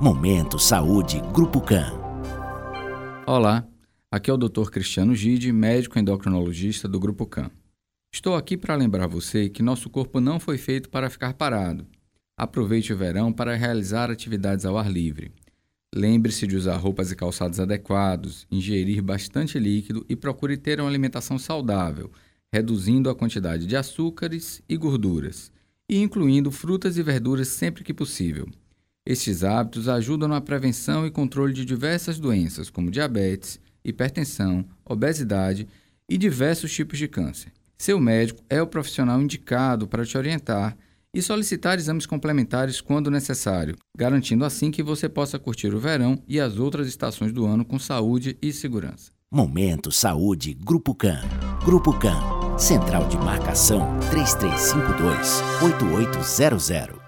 Momento Saúde Grupo CAN. Olá, aqui é o Dr. Cristiano Gide, médico endocrinologista do Grupo CAN. Estou aqui para lembrar você que nosso corpo não foi feito para ficar parado. Aproveite o verão para realizar atividades ao ar livre. Lembre-se de usar roupas e calçados adequados, ingerir bastante líquido e procure ter uma alimentação saudável, reduzindo a quantidade de açúcares e gorduras, e incluindo frutas e verduras sempre que possível. Estes hábitos ajudam na prevenção e controle de diversas doenças, como diabetes, hipertensão, obesidade e diversos tipos de câncer. Seu médico é o profissional indicado para te orientar e solicitar exames complementares quando necessário, garantindo assim que você possa curtir o verão e as outras estações do ano com saúde e segurança. Momento Saúde Grupo CAN. Grupo CAN. Central de Marcação 3352 8800.